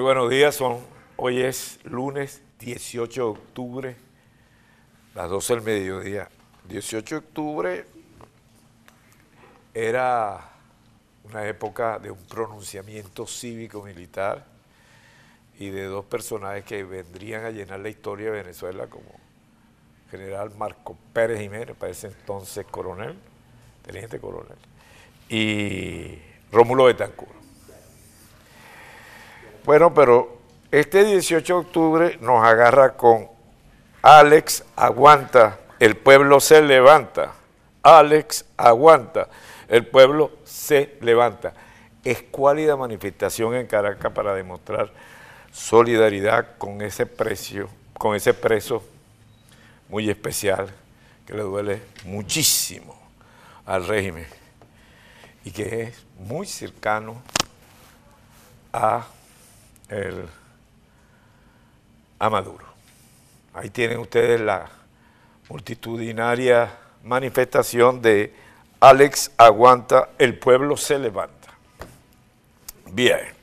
Muy buenos días, hoy es lunes 18 de octubre, las 12 del mediodía. 18 de octubre era una época de un pronunciamiento cívico-militar y de dos personajes que vendrían a llenar la historia de Venezuela como general Marco Pérez Jiménez, para ese entonces coronel, teniente coronel, y Rómulo Betancourt. Bueno, pero este 18 de octubre nos agarra con Alex aguanta, el pueblo se levanta. Alex aguanta, el pueblo se levanta. Escuálida manifestación en Caracas para demostrar solidaridad con ese precio, con ese preso muy especial que le duele muchísimo al régimen y que es muy cercano a el, a Maduro. Ahí tienen ustedes la multitudinaria manifestación de Alex aguanta, el pueblo se levanta. Bien.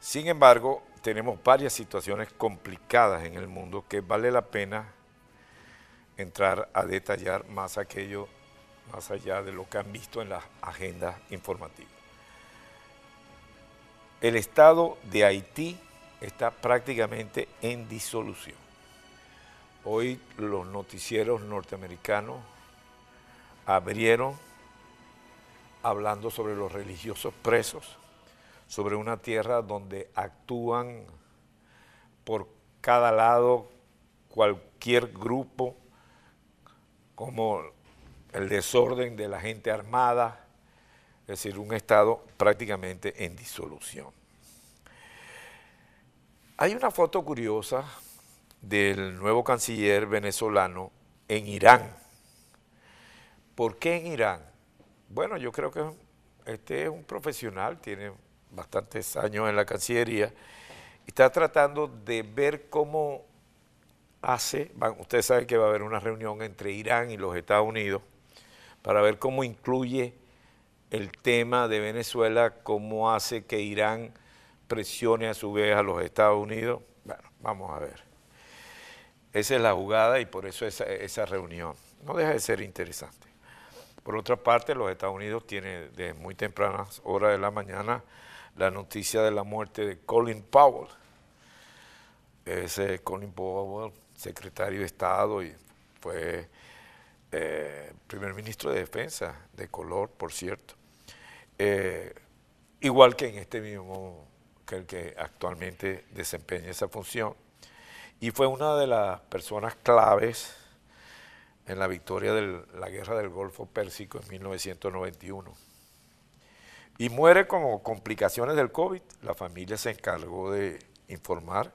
Sin embargo, tenemos varias situaciones complicadas en el mundo que vale la pena entrar a detallar más aquello, más allá de lo que han visto en las agendas informativas. El Estado de Haití está prácticamente en disolución. Hoy los noticieros norteamericanos abrieron hablando sobre los religiosos presos, sobre una tierra donde actúan por cada lado cualquier grupo, como el desorden de la gente armada, es decir, un Estado prácticamente en disolución. Hay una foto curiosa del nuevo canciller venezolano en Irán. ¿Por qué en Irán? Bueno, yo creo que este es un profesional, tiene bastantes años en la Cancillería, está tratando de ver cómo hace, ustedes saben que va a haber una reunión entre Irán y los Estados Unidos para ver cómo incluye el tema de Venezuela, cómo hace que Irán presione a su vez a los Estados Unidos. Bueno, vamos a ver. Esa es la jugada y por eso esa, reunión. No deja de ser interesante. Por otra parte, los Estados Unidos tienen de muy tempranas horas de la mañana la noticia de la muerte de Colin Powell. Ese Colin Powell, secretario de Estado y fue eh, primer ministro de Defensa, de color, por cierto. Eh, igual que en este mismo, que el que actualmente desempeña esa función. Y fue una de las personas claves en la victoria de la guerra del Golfo Pérsico en 1991. Y muere como complicaciones del COVID. La familia se encargó de informar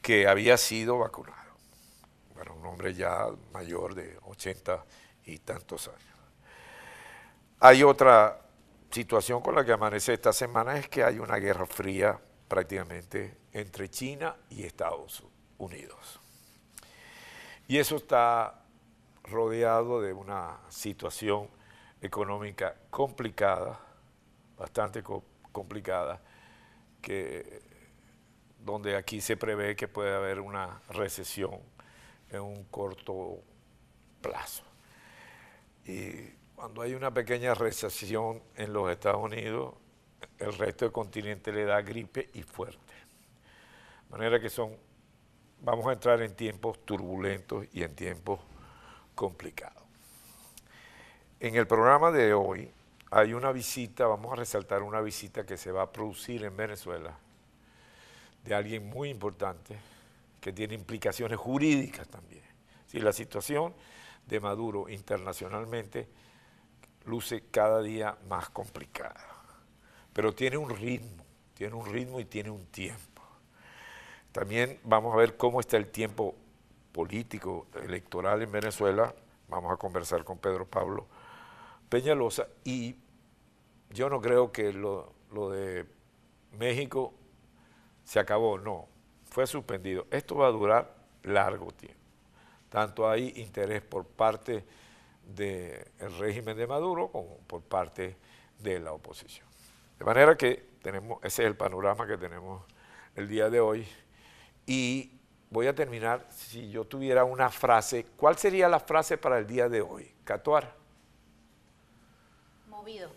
que había sido vacunado. Bueno, un hombre ya mayor de 80 y tantos años. Hay otra situación con la que amanece esta semana es que hay una guerra fría prácticamente entre China y Estados Unidos. Y eso está rodeado de una situación económica complicada, bastante complicada, que, donde aquí se prevé que puede haber una recesión en un corto plazo. Y cuando hay una pequeña recesión en los Estados Unidos, el resto del continente le da gripe y fuerte. De manera que son, vamos a entrar en tiempos turbulentos y en tiempos complicados. En el programa de hoy hay una visita, vamos a resaltar una visita que se va a producir en Venezuela de alguien muy importante que tiene implicaciones jurídicas también. Si la situación de Maduro internacionalmente luce cada día más complicada. Pero tiene un ritmo, tiene un ritmo y tiene un tiempo. También vamos a ver cómo está el tiempo político, electoral en Venezuela. Vamos a conversar con Pedro Pablo Peñalosa y yo no creo que lo, lo de México se acabó, no, fue suspendido. Esto va a durar largo tiempo. Tanto hay interés por parte del régimen de Maduro como por parte de la oposición. De manera que tenemos, ese es el panorama que tenemos el día de hoy. Y voy a terminar, si yo tuviera una frase, ¿cuál sería la frase para el día de hoy? Catuar. Movido.